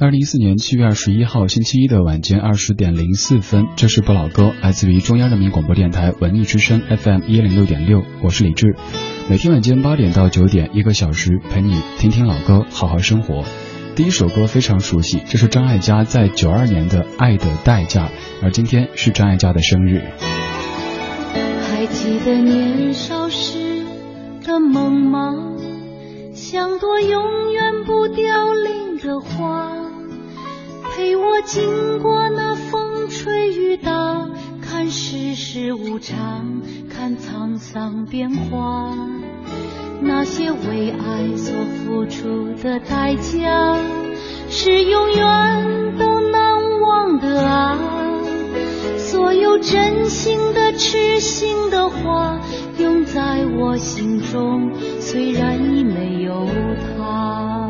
二零一四年七月二十一号星期一的晚间二十点零四分，这是不老歌，来自于中央人民广播电台文艺之声 FM 一零六点六，我是李志。每天晚间八点到九点，一个小时陪你听听老歌，好好生活。第一首歌非常熟悉，这是张艾嘉在九二年的《爱的代价》，而今天是张艾嘉的生日。还记得年少时的梦吗？像朵永远不凋零的花。陪我经过那风吹雨打，看世事无常，看沧桑变化。那些为爱所付出的代价，是永远都难忘的啊！所有真心的、痴心的话，永在我心中，虽然已没有他。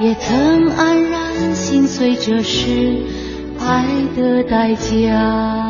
也曾黯然心碎，这是爱的代价。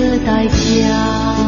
的代价。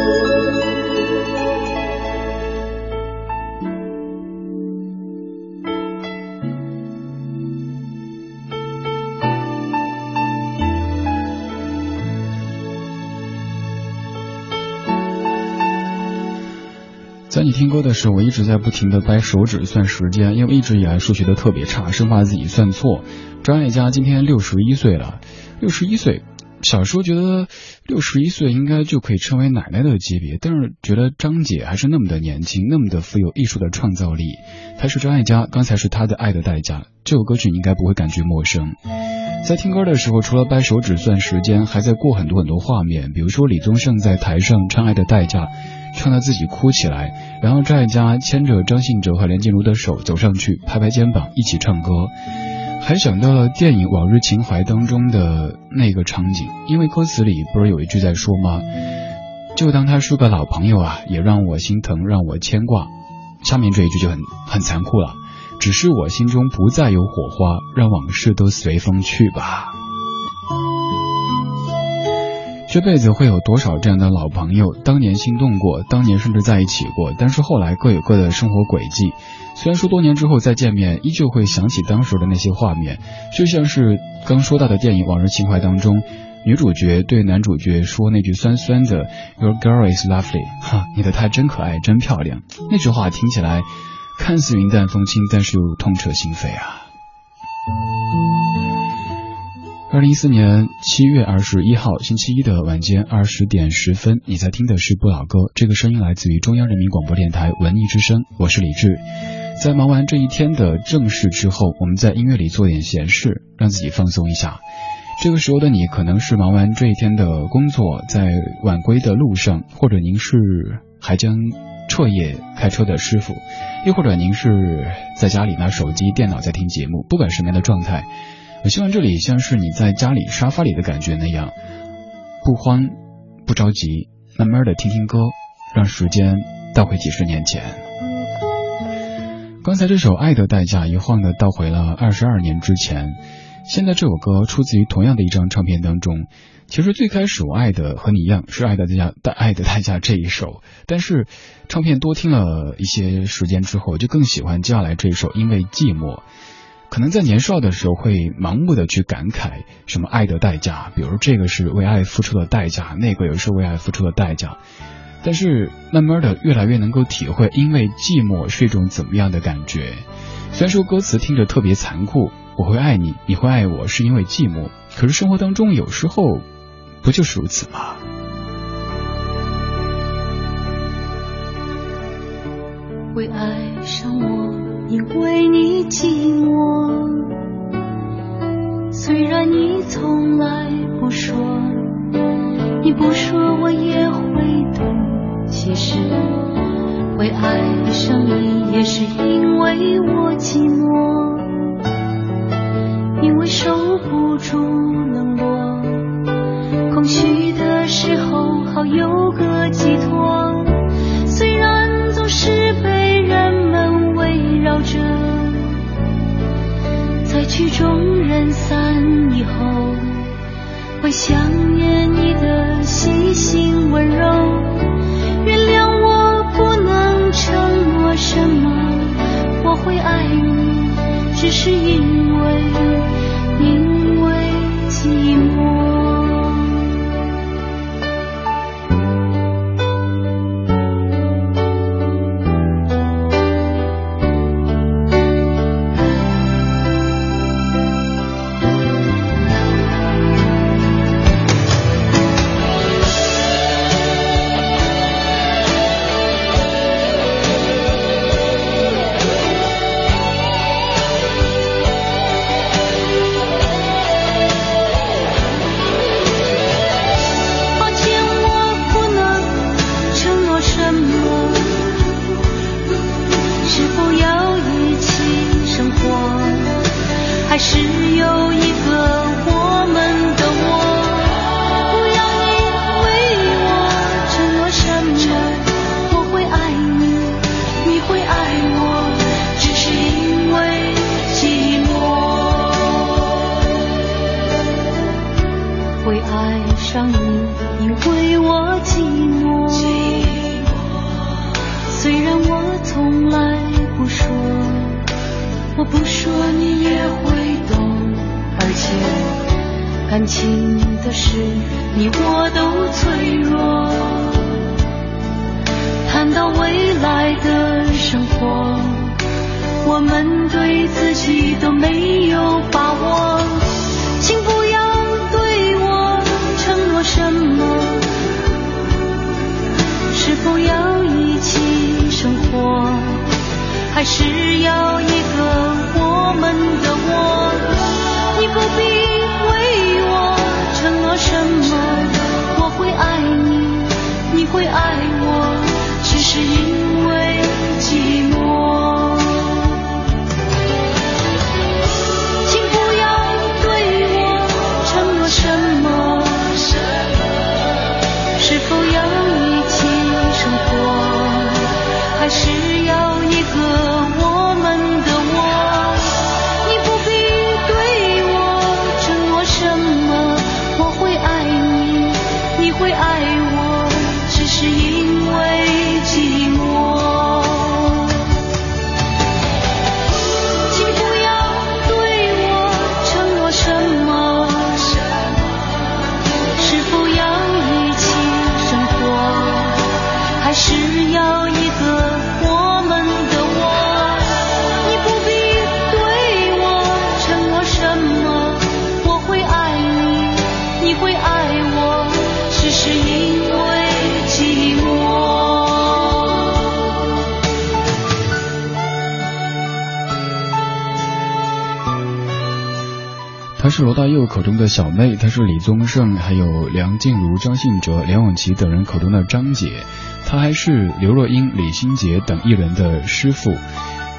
听歌的时候，我一直在不停的掰手指算时间，因为一直以来数学都特别差，生怕自己算错。张艾嘉今天六十一岁了，六十一岁，小时候觉得六十一岁应该就可以称为奶奶的级别，但是觉得张姐还是那么的年轻，那么的富有艺术的创造力。她是张艾嘉，刚才是她的爱的代价，这首歌曲你应该不会感觉陌生。在听歌的时候，除了掰手指算时间，还在过很多很多画面，比如说李宗盛在台上唱《爱的代价》。唱到自己哭起来，然后张艾嘉牵着张信哲和梁静茹的手走上去，拍拍肩膀，一起唱歌，还想到了电影《往日情怀》当中的那个场景，因为歌词里不是有一句在说吗？就当他是个老朋友啊，也让我心疼，让我牵挂。下面这一句就很很残酷了，只是我心中不再有火花，让往事都随风去吧。这辈子会有多少这样的老朋友？当年心动过，当年甚至在一起过，但是后来各有各的生活轨迹。虽然说多年之后再见面，依旧会想起当时的那些画面，就像是刚说到的电影《往日情怀》当中，女主角对男主角说那句酸酸的 “Your girl is lovely”，哈，你的她真可爱，真漂亮。那句话听起来看似云淡风轻，但是又痛彻心扉啊。二零一四年七月二十一号星期一的晚间二十点十分，你在听的是不老歌。这个声音来自于中央人民广播电台文艺之声，我是李志。在忙完这一天的正事之后，我们在音乐里做点闲事，让自己放松一下。这个时候的你，可能是忙完这一天的工作，在晚归的路上，或者您是还将彻夜开车的师傅，又或者您是在家里拿手机、电脑在听节目。不管什么样的状态。我希望这里像是你在家里沙发里的感觉那样，不慌不着急，慢慢的听听歌，让时间倒回几十年前。刚才这首《爱的代价》一晃的倒回了二十二年之前。现在这首歌出自于同样的一张唱片当中。其实最开始我爱的和你一样是《爱的代价》的《爱的代价》这一首，但是唱片多听了一些时间之后，就更喜欢接下来这一首《因为寂寞》。可能在年少的时候会盲目的去感慨什么爱的代价，比如这个是为爱付出的代价，那个也是为爱付出的代价。但是慢慢的越来越能够体会，因为寂寞是一种怎么样的感觉。虽然说歌词听着特别残酷，我会爱你，你会爱我，是因为寂寞。可是生活当中有时候不就是如此吗？会爱上我。因为你寂寞，虽然你从来不说，你不说我也会懂。其实会爱上你，也是因为我寂寞，因为受不住冷曲终人散以后，会想念你的细心温柔。原谅我不能承诺什么，我会爱你，只是因为，因为寂寞。是罗大佑口中的小妹，她是李宗盛、还有梁静茹、张信哲、梁咏琪等人口中的张姐，她还是刘若英、李心洁等艺人的师傅。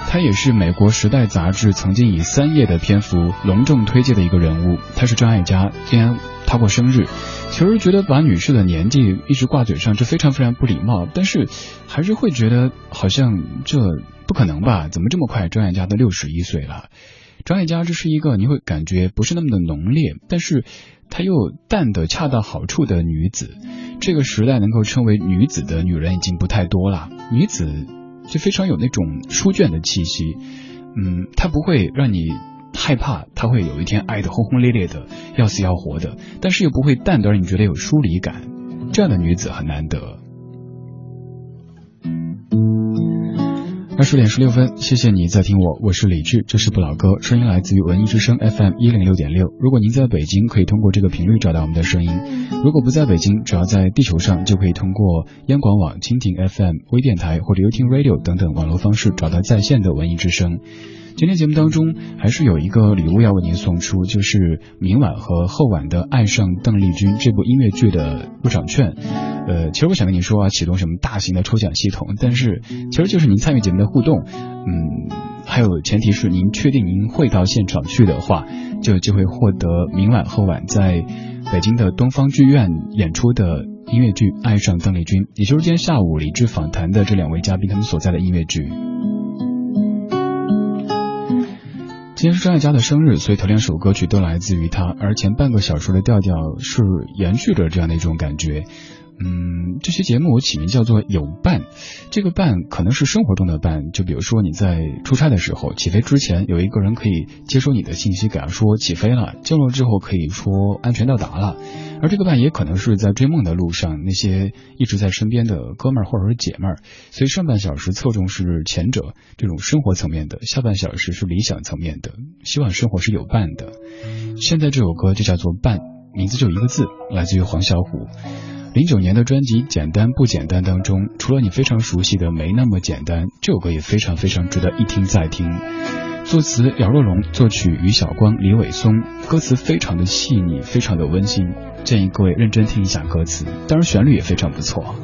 她也是美国《时代》杂志曾经以三页的篇幅隆重推介的一个人物。她是张艾嘉，今天她过生日。其实觉得把女士的年纪一直挂嘴上，这非常非常不礼貌。但是还是会觉得好像这不可能吧？怎么这么快张艾嘉都六十一岁了？张艾嘉这是一个你会感觉不是那么的浓烈，但是她又淡的恰到好处的女子。这个时代能够称为女子的女人已经不太多了，女子就非常有那种书卷的气息。嗯，她不会让你害怕，她会有一天爱得轰轰烈烈的，要死要活的，但是又不会淡的让你觉得有疏离感。这样的女子很难得。二十点十六分，谢谢你在听我，我是李志，这是不老歌，声音来自于文艺之声 FM 一零六点六。如果您在北京，可以通过这个频率找到我们的声音；如果不在北京，只要在地球上，就可以通过央广网、蜻蜓 FM、微电台或者 youtu Radio 等等网络方式找到在线的文艺之声。今天节目当中还是有一个礼物要为您送出，就是明晚和后晚的《爱上邓丽君》这部音乐剧的入场券。呃，其实我想跟您说啊，启动什么大型的抽奖系统，但是其实就是您参与节目的互动，嗯，还有前提是您确定您会到现场去的话，就有机会获得明晚后晚在北京的东方剧院演出的音乐剧《爱上邓丽君》，也就是今天下午李志访谈的这两位嘉宾他们所在的音乐剧。今天是张艾嘉的生日，所以头两首歌曲都来自于他，而前半个小时的调调是延续着这样的一种感觉。嗯，这期节目我起名叫做有伴，这个伴可能是生活中的伴，就比如说你在出差的时候，起飞之前有一个人可以接收你的信息，给他说起飞了，降落之后可以说安全到达了。而这个伴也可能是在追梦的路上，那些一直在身边的哥们儿或者是姐们儿。所以上半小时侧重是前者这种生活层面的，下半小时是理想层面的，希望生活是有伴的。现在这首歌就叫做伴，名字就一个字，来自于黄小琥。零九年的专辑《简单不简单》当中，除了你非常熟悉的《没那么简单》，这首歌也非常非常值得一听再听。作词姚若龙，作曲于晓光、李伟松，歌词非常的细腻，非常的温馨，建议各位认真听一下歌词，当然旋律也非常不错。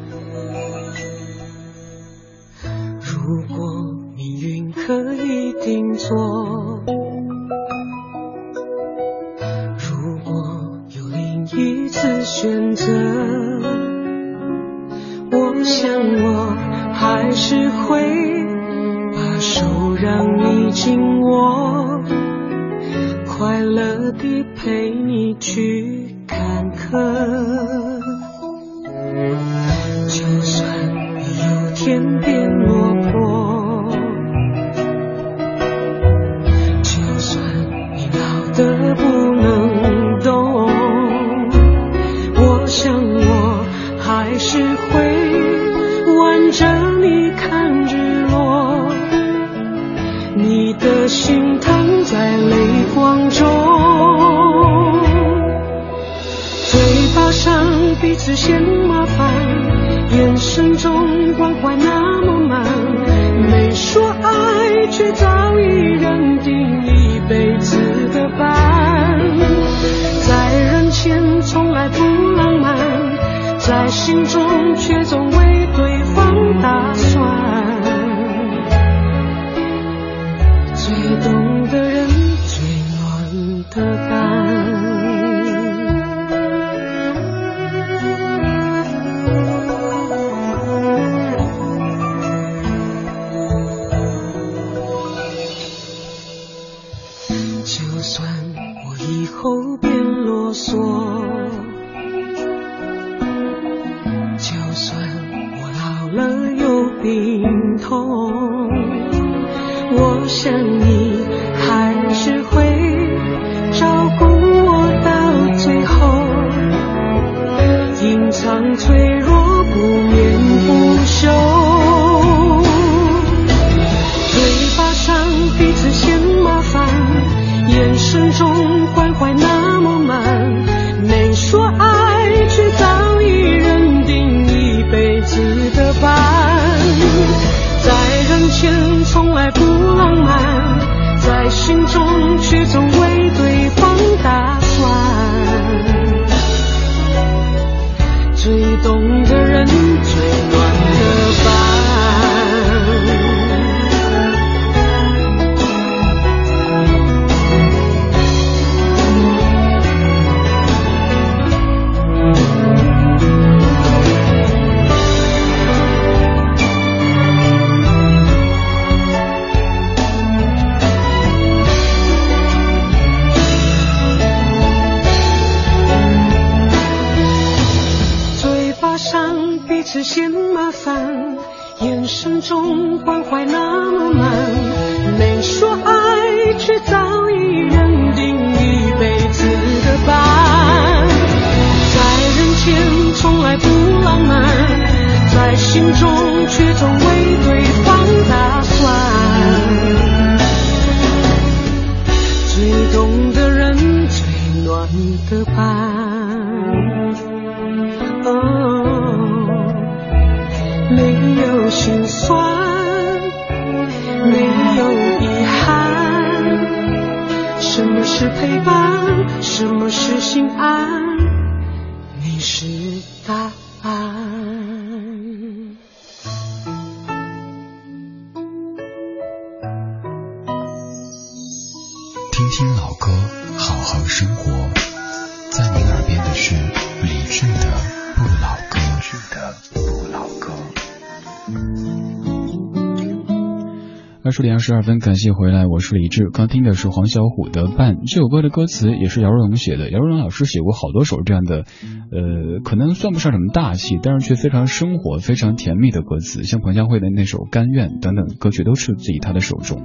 十点二十二分，感谢回来，我是李志。刚听的是黄小琥的《伴》，这首歌的歌词也是姚若龙写的。姚若龙老师写过好多首这样的，呃，可能算不上什么大气，但是却非常生活、非常甜蜜的歌词，像彭佳慧的那首《甘愿》等等歌曲都出自于他的手中。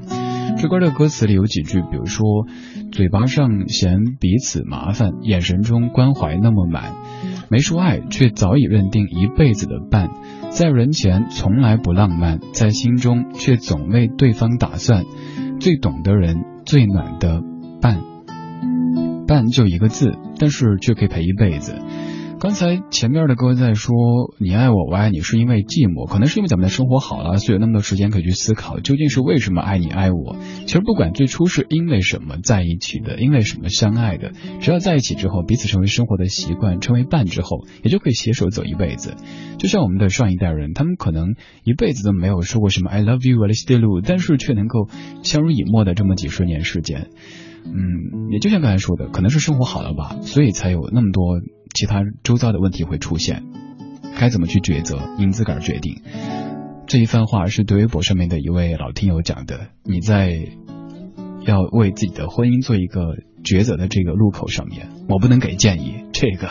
这歌的歌词里有几句，比如说，嘴巴上嫌彼此麻烦，眼神中关怀那么满，没说爱，却早已认定一辈子的伴。在人前从来不浪漫，在心中却总为对方打算。最懂的人，最暖的伴。伴就一个字，但是却可以陪一辈子。刚才前面的歌在说你爱我，我爱你，是因为寂寞，可能是因为咱们的生活好了，所以有那么多时间可以去思考，究竟是为什么爱你爱我。其实不管最初是因为什么在一起的，因为什么相爱的，只要在一起之后，彼此成为生活的习惯，成为伴之后，也就可以携手走一辈子。就像我们的上一代人，他们可能一辈子都没有说过什么 I love you, I still do，但是却能够相濡以沫的这么几十年时间。嗯，也就像刚才说的，可能是生活好了吧，所以才有那么多其他周遭的问题会出现。该怎么去抉择，您自个儿决定。这一番话是对微博上面的一位老听友讲的。你在要为自己的婚姻做一个抉择的这个路口上面，我不能给建议。这个。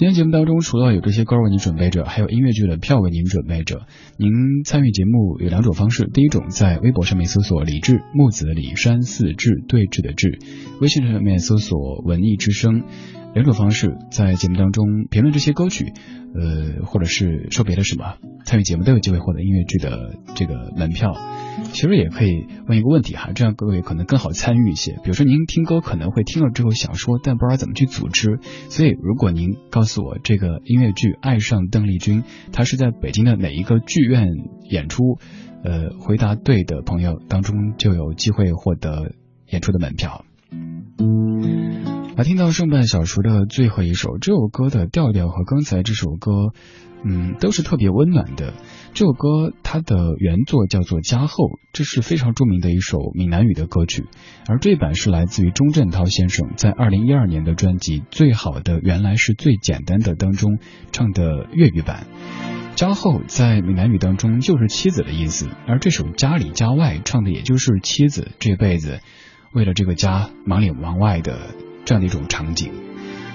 今天节目当中，除了有这些歌为您准备着，还有音乐剧的票为您准备着。您参与节目有两种方式，第一种在微博上面搜索“李志木子李山寺志对峙的志”，微信上面搜索“文艺之声”。两种方式，在节目当中评论这些歌曲，呃，或者是说别的什么，参与节目都有机会获得音乐剧的这个门票。其实也可以问一个问题哈，这样各位可能更好参与一些。比如说您听歌可能会听了之后想说，但不知道怎么去组织，所以如果您告诉我这个音乐剧《爱上邓丽君》，它是在北京的哪一个剧院演出，呃，回答对的朋友当中就有机会获得演出的门票。来听到上半小时的最后一首，这首歌的调调和刚才这首歌，嗯，都是特别温暖的。这首歌它的原作叫做《加厚》，这是非常著名的一首闽南语的歌曲，而这版是来自于钟镇涛先生在二零一二年的专辑《最好的原来是最简单的》当中唱的粤语版。家后在闽南语当中就是妻子的意思，而这首家里家外唱的也就是妻子这辈子为了这个家忙里忙外的。这样的一种场景，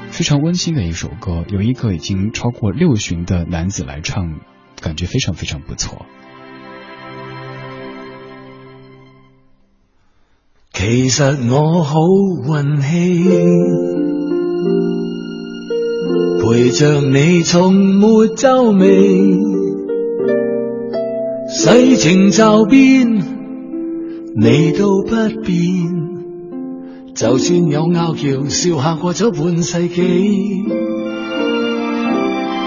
非常温馨的一首歌，有一个已经超过六旬的男子来唱，感觉非常非常不错。其实我好运气，陪着你从没皱眉，世情骤变，你都不变。就算有拗撬，笑下过咗半世纪，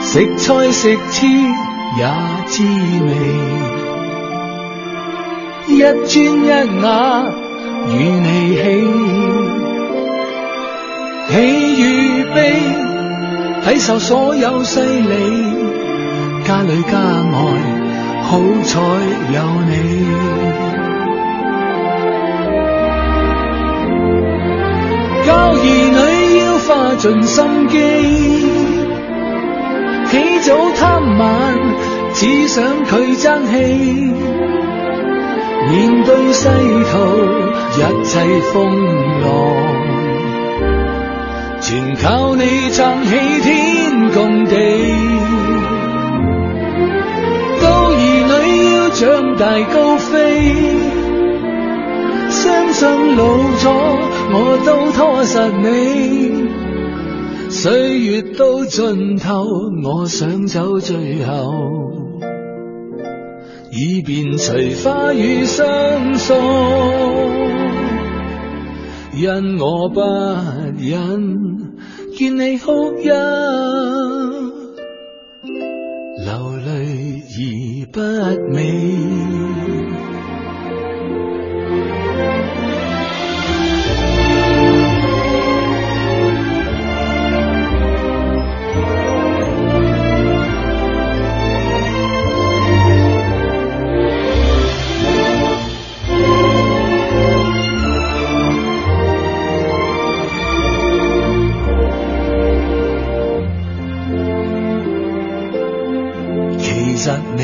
食菜食天也滋味，一砖一瓦与你喜，喜与悲，睇受所有势理，家里家外，好彩有你。教儿女要花尽心机，起早贪晚，只想佢争气。面对世途一切风浪，全靠你撑起天共地。到儿女要长大高飞，相信老咗。我都拖实你，岁月到尽头，我想走最后，以便随花雨相送，因我不忍见你哭泣，流泪而不美。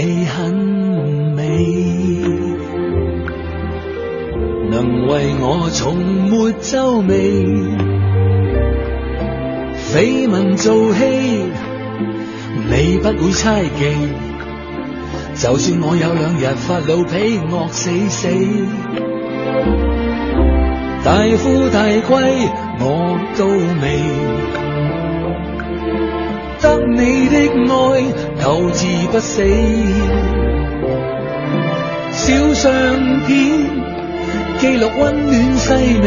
你很美，能为我从没皱眉，绯闻做戏，你不会猜忌。就算我有两日发老脾，恶死死，大富大贵我都未。爱，求之不死。小相片记录温暖细微，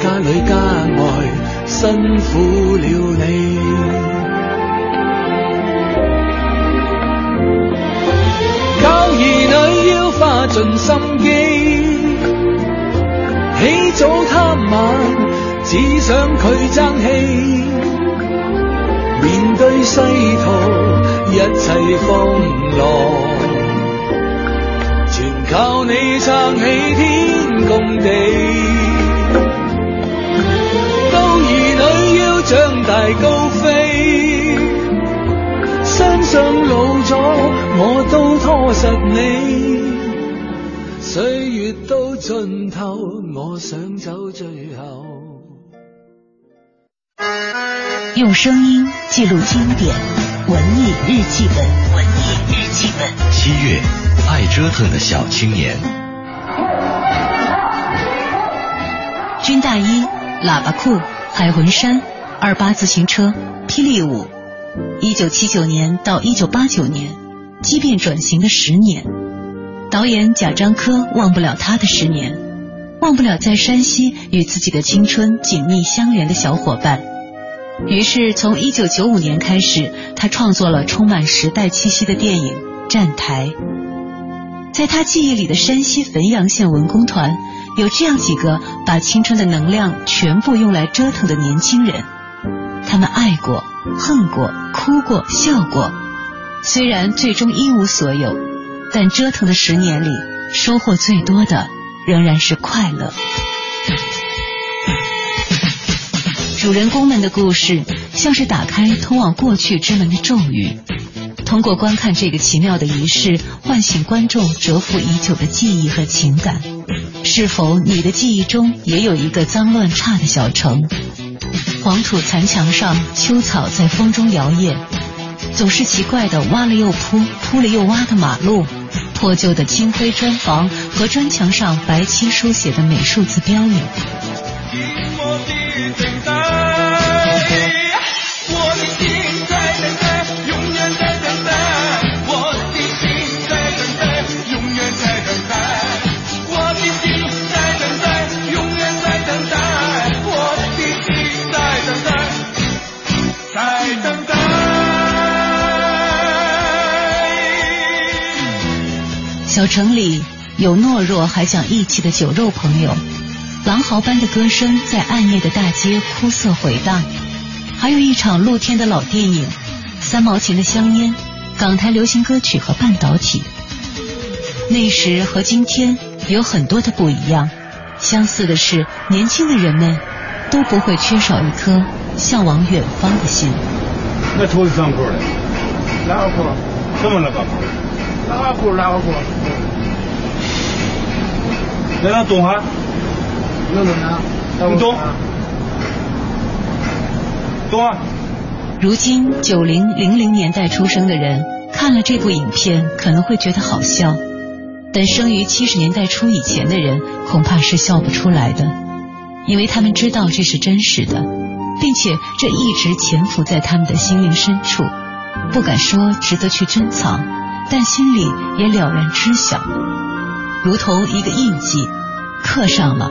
家里家外辛苦了你。教儿女要花尽心机，起早贪晚，只想佢争气。面对世途一切风浪，全靠你撑起天共地。到儿女要长大高飞，身上老咗我都拖实你。岁月到尽头，我想走最用声音记录经典文艺日记本，文艺日记本。七月，爱折腾的小青年。军大衣、喇叭裤、海魂衫，二八自行车、霹雳舞。一九七九年到一九八九年，畸变转型的十年。导演贾樟柯忘不了他的十年，忘不了在山西与自己的青春紧密相连的小伙伴。于是，从一九九五年开始，他创作了充满时代气息的电影《站台》。在他记忆里的山西汾阳县文工团，有这样几个把青春的能量全部用来折腾的年轻人。他们爱过、恨过、哭过、笑过，虽然最终一无所有，但折腾的十年里，收获最多的仍然是快乐。主人公们的故事，像是打开通往过去之门的咒语。通过观看这个奇妙的仪式，唤醒观众蛰伏已久的记忆和情感。是否你的记忆中也有一个脏乱差的小城？黄土残墙上，秋草在风中摇曳，总是奇怪的挖了又铺，铺了又挖的马路，破旧的青灰砖房和砖墙上白漆书写的美术字标语。小城里有懦弱还讲义气的酒肉朋友，狼嚎般的歌声在暗夜的大街哭涩回荡，还有一场露天的老电影，三毛钱的香烟，港台流行歌曲和半导体。那时和今天有很多的不一样，相似的是，年轻的人们都不会缺少一颗向往远方的心。那头是上裤的，哪个裤？什么那个？哪个裤？哪个裤？那能动哈？能动啊？你动？动啊！如今九零零零年代出生的人看了这部影片可能会觉得好笑，但生于七十年代初以前的人恐怕是笑不出来的，因为他们知道这是真实的，并且这一直潜伏在他们的心灵深处，不敢说值得去珍藏，但心里也了然知晓，如同一个印记，刻上了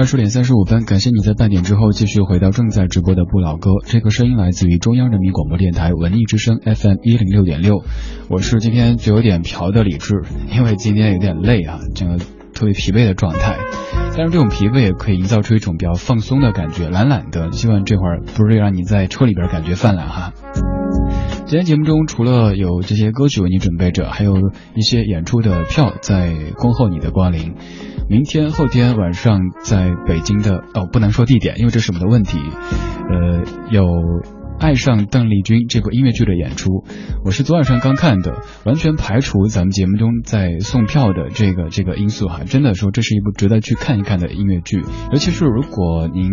二十点三十五分，感谢你在半点之后继续回到正在直播的不老歌。这个声音来自于中央人民广播电台文艺之声 FM 一零六点六。我是今天就有点瓢的李志，因为今天有点累啊，整个特别疲惫的状态。但是这种疲惫也可以营造出一种比较放松的感觉，懒懒的。希望这会儿不是让你在车里边感觉泛滥哈。今天节目中除了有这些歌曲为你准备着，还有一些演出的票在恭候你的光临。明天、后天晚上在北京的哦，不能说地点，因为这是我们的问题。呃，有《爱上邓丽君》这部音乐剧的演出，我是昨晚上刚看的，完全排除咱们节目中在送票的这个这个因素哈。真的说，这是一部值得去看一看的音乐剧，尤其是如果您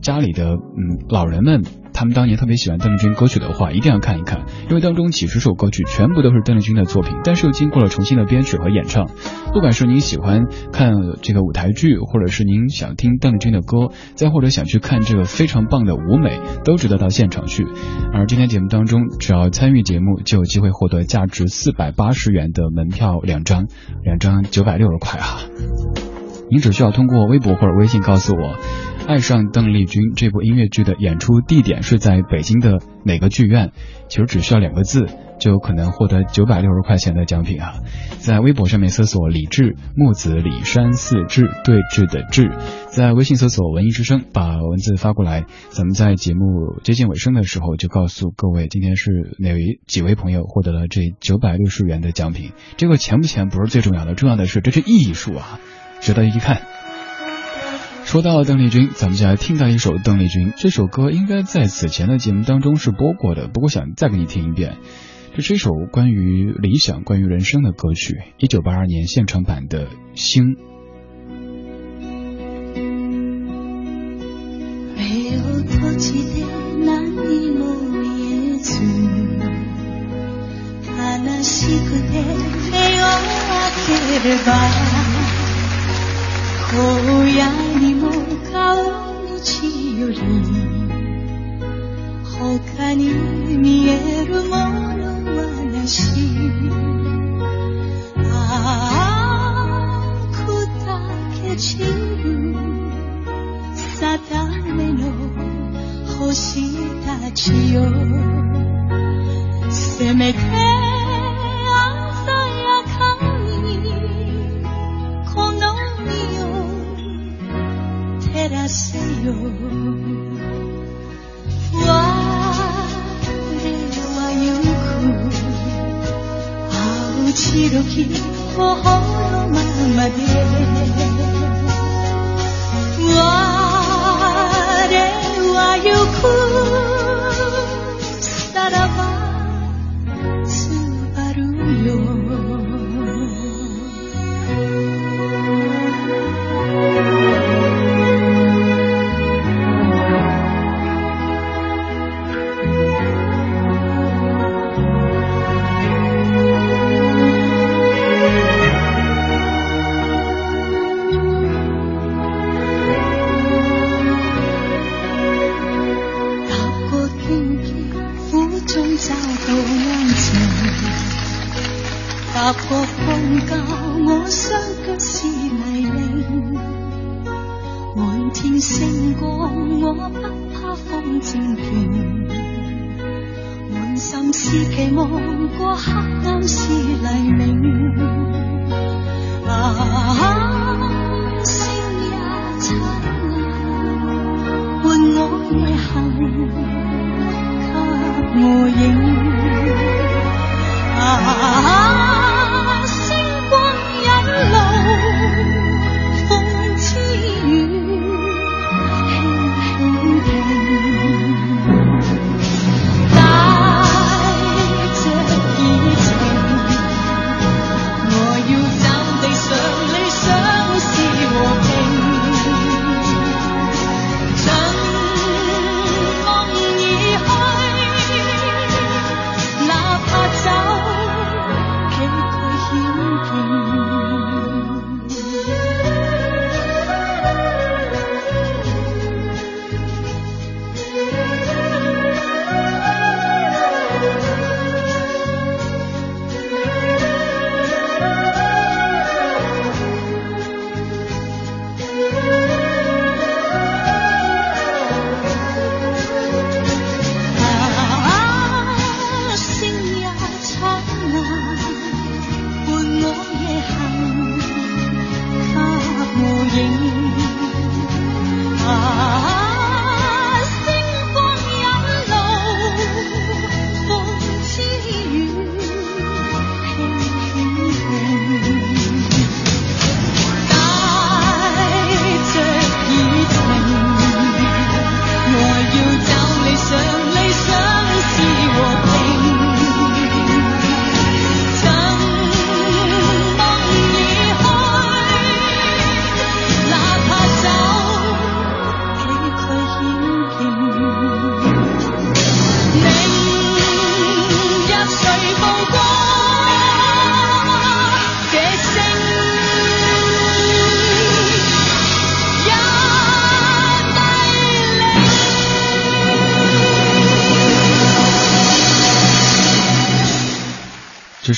家里的嗯老人们。他们当年特别喜欢邓丽君歌曲的话，一定要看一看，因为当中几十首歌曲全部都是邓丽君的作品，但是又经过了重新的编曲和演唱。不管是您喜欢看这个舞台剧，或者是您想听邓丽君的歌，再或者想去看这个非常棒的舞美，都值得到现场。去而今天节目当中，只要参与节目，就有机会获得价值四百八十元的门票两张，两张九百六十块啊！您只需要通过微博或者微信告诉我。爱上邓丽君这部音乐剧的演出地点是在北京的哪个剧院？其实只需要两个字，就有可能获得九百六十块钱的奖品啊！在微博上面搜索“李志木子李山四志对峙的志”，在微信搜索“文艺之声”，把文字发过来。咱们在节目接近尾声的时候，就告诉各位今天是哪位几位朋友获得了这九百六十元的奖品。这个钱不钱不是最重要的，重要的是这是艺术啊，值得一看。说到邓丽君，咱们就来听到一首邓丽君。这首歌应该在此前的节目当中是播过的，不过想再给你听一遍。这是一首关于理想、关于人生的歌曲，一九八二年现场版的《星》。目を閉じて何も見えず悲しくて目を開ければ荒野 他に見えるものはなし。ああ砕け散る。定めの星たちよ。せめて鮮やかにこの身を照らせよ。白き頬のままで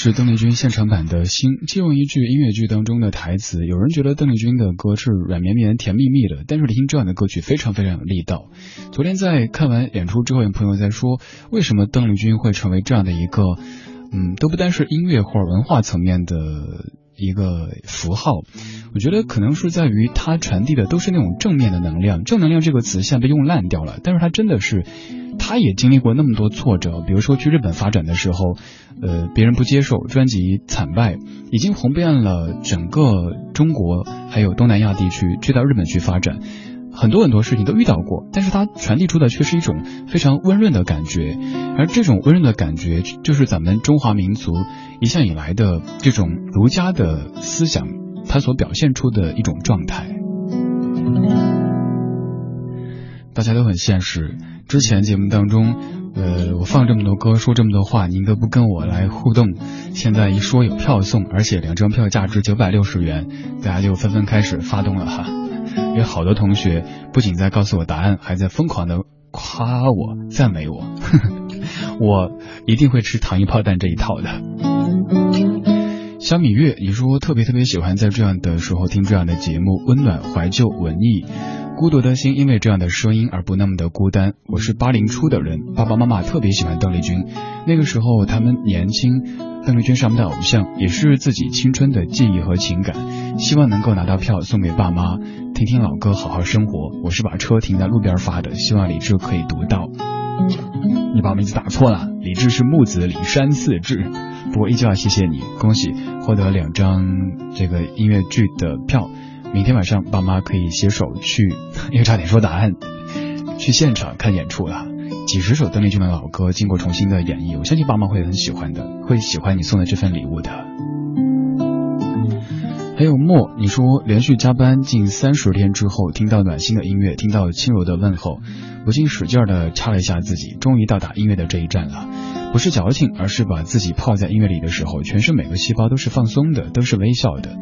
是邓丽君现场版的《心》，借用一句音乐剧当中的台词。有人觉得邓丽君的歌是软绵绵、甜蜜蜜的，但是听这样的歌曲非常非常有力道。昨天在看完演出之后，有朋友在说，为什么邓丽君会成为这样的一个，嗯，都不单是音乐或者文化层面的一个符号。我觉得可能是在于它传递的都是那种正面的能量。正能量这个词现在被用烂掉了，但是它真的是，他也经历过那么多挫折。比如说去日本发展的时候，呃，别人不接受，专辑惨败，已经红遍了整个中国，还有东南亚地区，去到日本去发展。很多很多事情都遇到过，但是它传递出的却是一种非常温润的感觉，而这种温润的感觉，就是咱们中华民族一向以来的这种儒家的思想，它所表现出的一种状态。大家都很现实，之前节目当中，呃，我放这么多歌，说这么多话，您都不跟我来互动，现在一说有票送，而且两张票价值九百六十元，大家就纷纷开始发动了哈。有好多同学不仅在告诉我答案，还在疯狂的夸我、赞美我。我一定会吃糖衣炮弹这一套的。小米月，你说特别特别喜欢在这样的时候听这样的节目，温暖、怀旧、文艺。孤独的心因为这样的声音而不那么的孤单。我是八零初的人，爸爸妈妈特别喜欢邓丽君，那个时候他们年轻，邓丽君是他们的偶像，也是自己青春的记忆和情感。希望能够拿到票送给爸妈，听听老歌，好好生活。我是把车停在路边发的，希望李志可以读到。你把名字打错了，李志是木子李山四志。不过依旧要谢谢你，恭喜获得两张这个音乐剧的票。明天晚上，爸妈可以携手去，又差点说答案，去现场看演出了。几十首邓丽君的老歌，经过重新的演绎，我相信爸妈会很喜欢的，会喜欢你送的这份礼物的。还有莫，你说连续加班近三十天之后，听到暖心的音乐，听到轻柔的问候，不禁使劲的掐了一下自己，终于到达音乐的这一站了。不是矫情，而是把自己泡在音乐里的时候，全身每个细胞都是放松的，都是微笑的。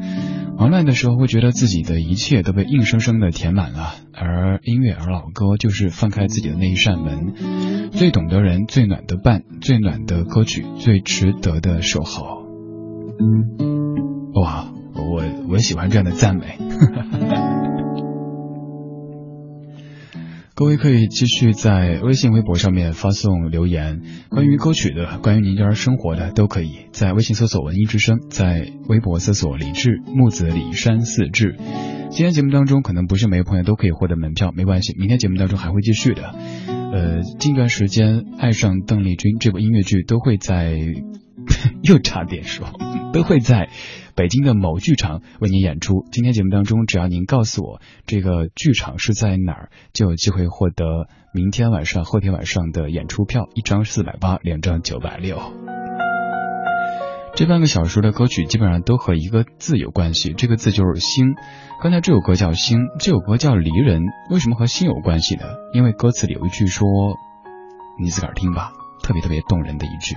忙乱的时候会觉得自己的一切都被硬生生的填满了，而音乐而老歌就是放开自己的那一扇门，最懂得人，最暖的伴，最暖的歌曲，最值得的守候。哇，我我喜欢这样的赞美。各位可以继续在微信、微博上面发送留言，关于歌曲的、关于您家生活的，都可以在微信搜索“文艺之声”，在微博搜索“李志木子李山四志”。今天节目当中可能不是每个朋友都可以获得门票，没关系，明天节目当中还会继续的。呃，近段时间《爱上邓丽君》这部音乐剧都会在，又差点说，都会在。北京的某剧场为您演出。今天节目当中，只要您告诉我这个剧场是在哪儿，就有机会获得明天晚上、后天晚上的演出票，一张四百八，两张九百六。这半个小时的歌曲基本上都和一个字有关系，这个字就是“心”。刚才这首歌叫《心》，这首歌叫《离人》，为什么和心有关系呢？因为歌词里有一句说，你自个儿听吧，特别特别动人的一句。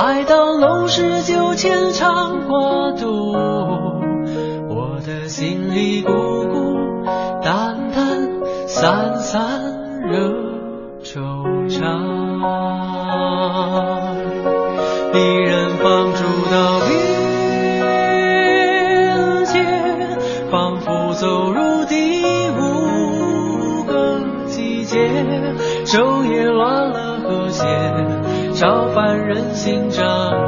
爱到浓时就牵肠挂肚，我的心里孤孤单单，散散惹惆怅。离人放逐到边界，仿佛走入第五个季节，昼夜乱。照凡人心肠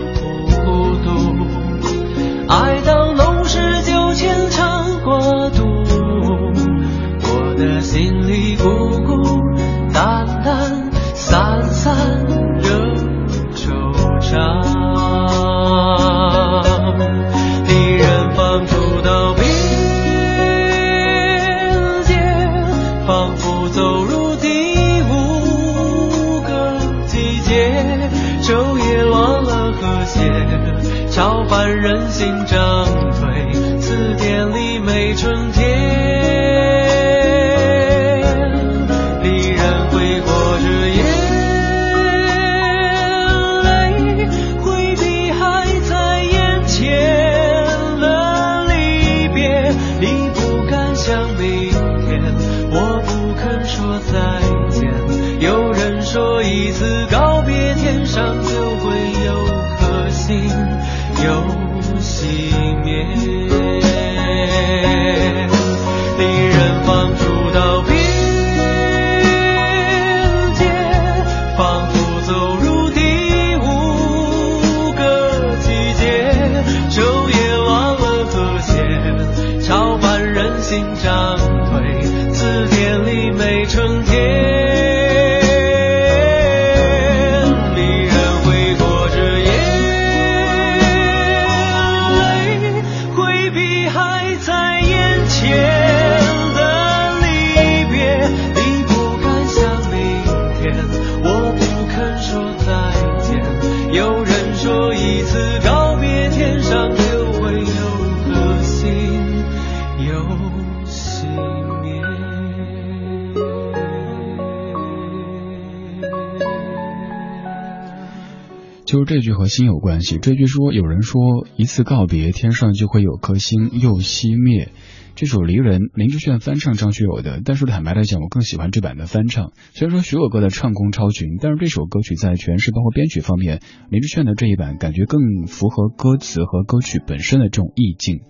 这句和心有关系。这句说，有人说一次告别，天上就会有颗星又熄灭。这首《离人》，林志炫翻唱张学友的，但是坦白来讲，我更喜欢这版的翻唱。虽然说学友哥的唱功超群，但是这首歌曲在诠释包括编曲方面，林志炫的这一版感觉更符合歌词和歌曲本身的这种意境。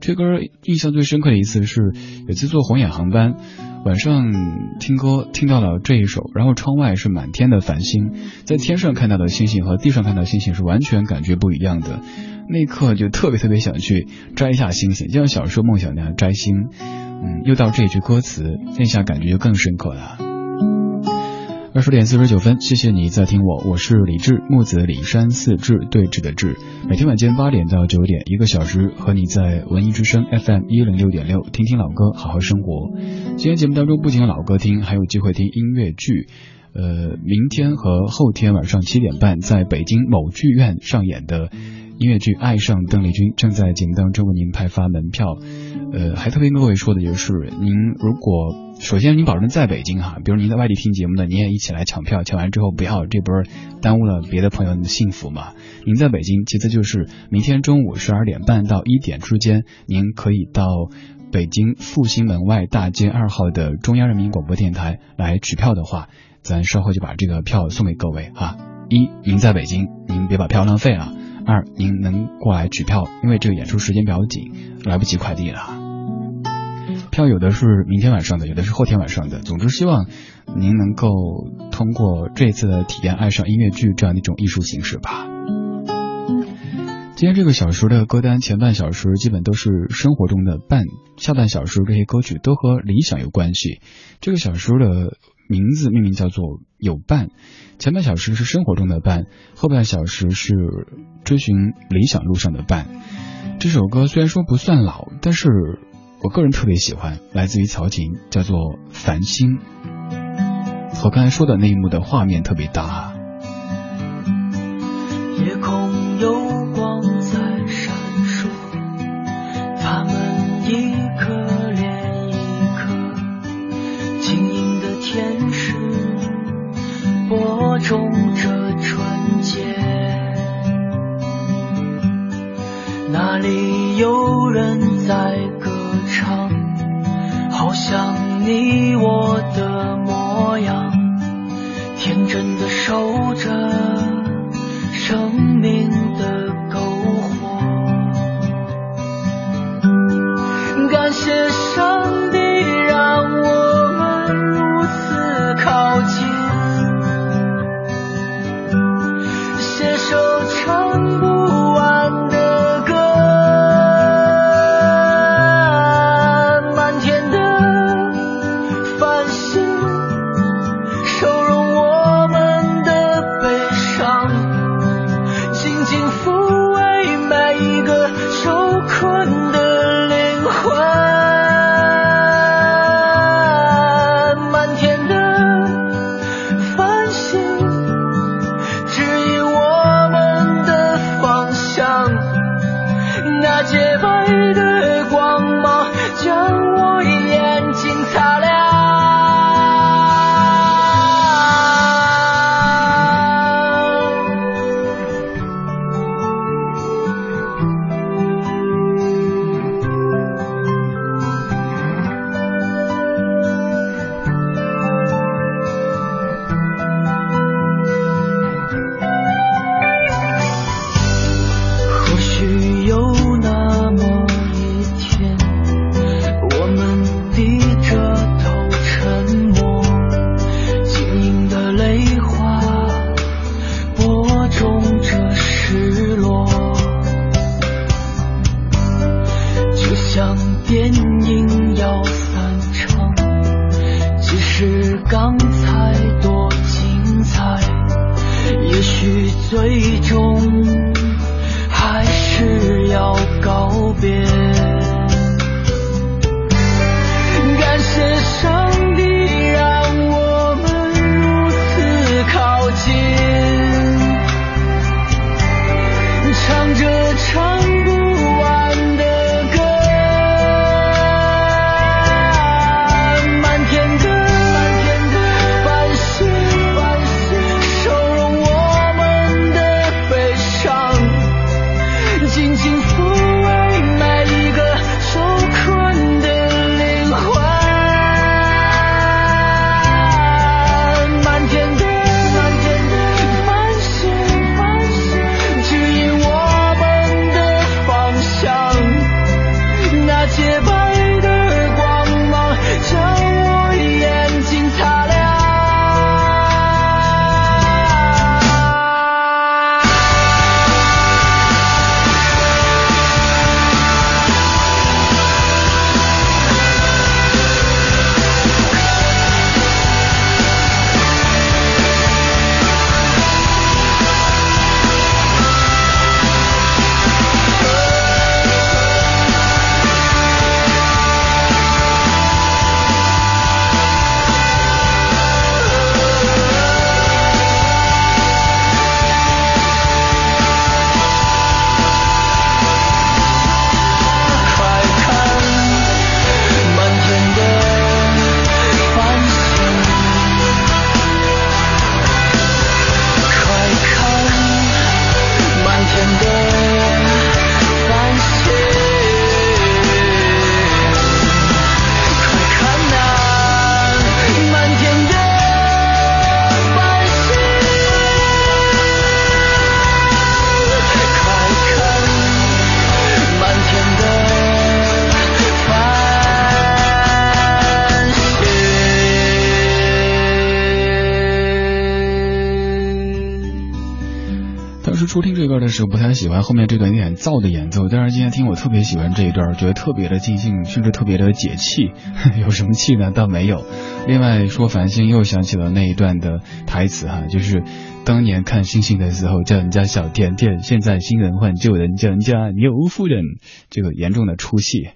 这歌印象最深刻的一次是有次坐红眼航班，晚上听歌听到了这一首，然后窗外是满天的繁星，在天上看到的星星和地上看到的星星是完全感觉不一样的。那一刻就特别特别想去摘一下星星，就像小时候梦想那样摘星。嗯，又到这句歌词，那下感觉就更深刻了。二十点四十九分，谢谢你在听我，我是李志，木子李山四志对峙的志。每天晚间八点到九点，一个小时和你在文艺之声 FM 一零六点六，听听老歌，好好生活。今天节目当中不仅有老歌听，还有机会听音乐剧。呃，明天和后天晚上七点半，在北京某剧院上演的音乐剧《爱上邓丽君》正在节目当中为您派发门票。呃，还特别跟各位说的就是，您如果首先您保证在北京哈，比如您在外地听节目的，您也一起来抢票，抢完之后不要，这不是耽误了别的朋友的幸福吗？您在北京，其次就是明天中午十二点半到一点之间，您可以到北京复兴门外大街二号的中央人民广播电台来取票的话。咱稍后就把这个票送给各位哈。一，您在北京，您别把票浪费了；二，您能过来取票，因为这个演出时间比较紧，来不及快递了。票有的是明天晚上的，有的是后天晚上的。总之，希望您能够通过这次的体验，爱上音乐剧这样的一种艺术形式吧。今天这个小时的歌单，前半小时基本都是生活中的伴，下半小时这些歌曲都和理想有关系。这个小时的名字命名叫做有伴，前半小时是生活中的伴，后半小时是追寻理想路上的伴。这首歌虽然说不算老，但是我个人特别喜欢，来自于曹琴，叫做《繁星》，和刚才说的那一幕的画面特别搭。夜空有光在闪烁，他们一颗播种着纯洁。那里有人在歌唱，好像你我的模样，天真的守着生命的欢后面这段有点燥的演奏，但是今天听我特别喜欢这一段，觉得特别的尽兴，甚至特别的解气。有什么气呢？倒没有。另外说繁星，又想起了那一段的台词哈，就是当年看星星的时候叫人家小甜甜，现在新人换旧人叫人家牛夫人，这个严重的出戏。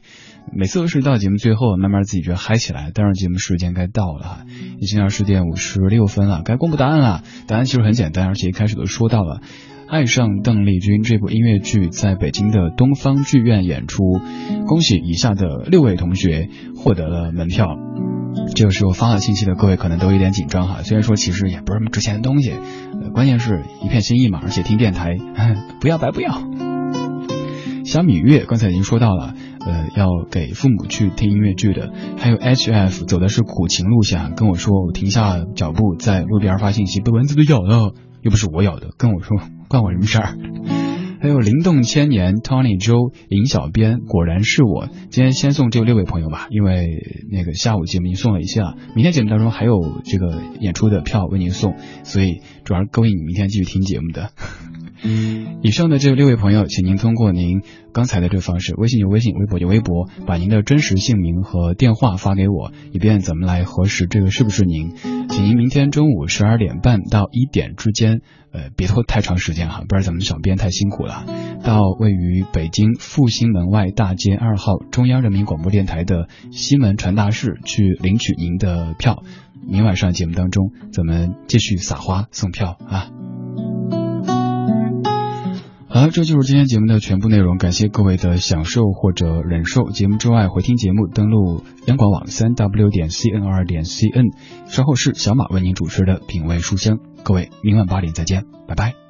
每次都是到节目最后，慢慢自己觉得嗨起来。当然，节目时间该到了哈，已经二十点五十六分了，该公布答案了。答案其实很简单，而且一开始都说到了。爱上邓丽君这部音乐剧在北京的东方剧院演出，恭喜以下的六位同学获得了门票。这个时候发了信息的各位可能都有点紧张哈，虽然说其实也不是什么值钱的东西，呃关键是一片心意嘛，而且听电台 不要白不要。小米月刚才已经说到了，呃，要给父母去听音乐剧的，还有 HF 走的是苦情路线，跟我说我停下脚步在路边发信息，被蚊子都咬了，又不是我咬的，跟我说关我什么事儿？还有灵动千年 Tony 周尹小编，果然是我。今天先送这六位朋友吧，因为那个下午节目已经送了一些了，明天节目当中还有这个演出的票为您送，所以主要是勾引你明天继续听节目的。以上的这六位朋友，请您通过您刚才的这个方式，微信就微信，微博就微博，把您的真实姓名和电话发给我，以便咱们来核实这个是不是您。请您明天中午十二点半到一点之间，呃，别拖太长时间哈，不然咱们小编太辛苦了。到位于北京复兴门外大街二号中央人民广播电台的西门传达室去领取您的票。明晚上节目当中，咱们继续撒花送票啊！好了，这就是今天节目的全部内容。感谢各位的享受或者忍受。节目之外，回听节目登录央广网三 w 点 cnr 点 cn。稍后是小马为您主持的品味书香。各位，明晚八点再见，拜拜。